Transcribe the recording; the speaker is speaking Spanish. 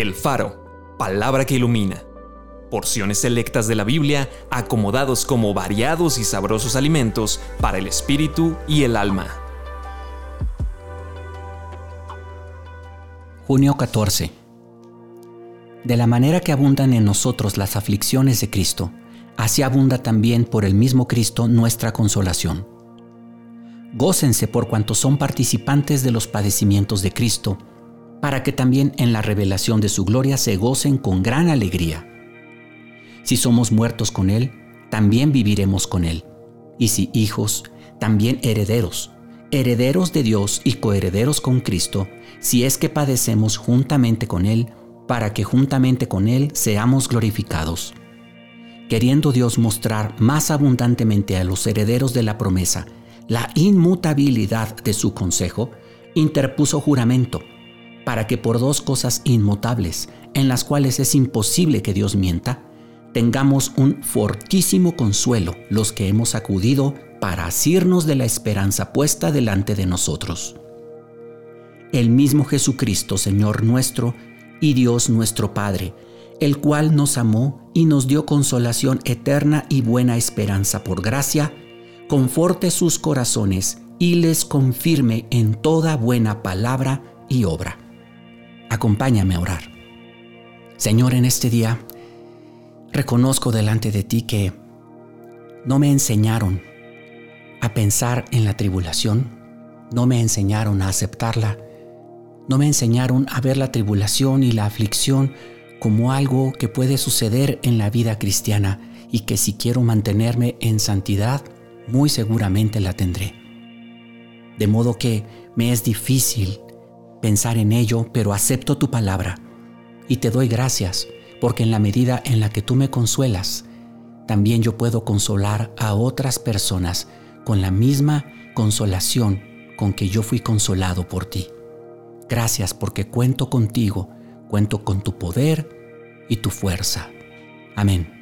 El Faro, palabra que ilumina. Porciones selectas de la Biblia acomodados como variados y sabrosos alimentos para el espíritu y el alma. Junio 14. De la manera que abundan en nosotros las aflicciones de Cristo, así abunda también por el mismo Cristo nuestra consolación. Gócense por cuanto son participantes de los padecimientos de Cristo para que también en la revelación de su gloria se gocen con gran alegría. Si somos muertos con Él, también viviremos con Él. Y si hijos, también herederos, herederos de Dios y coherederos con Cristo, si es que padecemos juntamente con Él, para que juntamente con Él seamos glorificados. Queriendo Dios mostrar más abundantemente a los herederos de la promesa la inmutabilidad de su consejo, interpuso juramento para que por dos cosas inmutables, en las cuales es imposible que Dios mienta, tengamos un fortísimo consuelo los que hemos acudido para asirnos de la esperanza puesta delante de nosotros. El mismo Jesucristo, Señor nuestro, y Dios nuestro Padre, el cual nos amó y nos dio consolación eterna y buena esperanza por gracia, conforte sus corazones y les confirme en toda buena palabra y obra. Acompáñame a orar. Señor, en este día reconozco delante de ti que no me enseñaron a pensar en la tribulación, no me enseñaron a aceptarla, no me enseñaron a ver la tribulación y la aflicción como algo que puede suceder en la vida cristiana y que si quiero mantenerme en santidad, muy seguramente la tendré. De modo que me es difícil pensar en ello, pero acepto tu palabra y te doy gracias, porque en la medida en la que tú me consuelas, también yo puedo consolar a otras personas con la misma consolación con que yo fui consolado por ti. Gracias porque cuento contigo, cuento con tu poder y tu fuerza. Amén.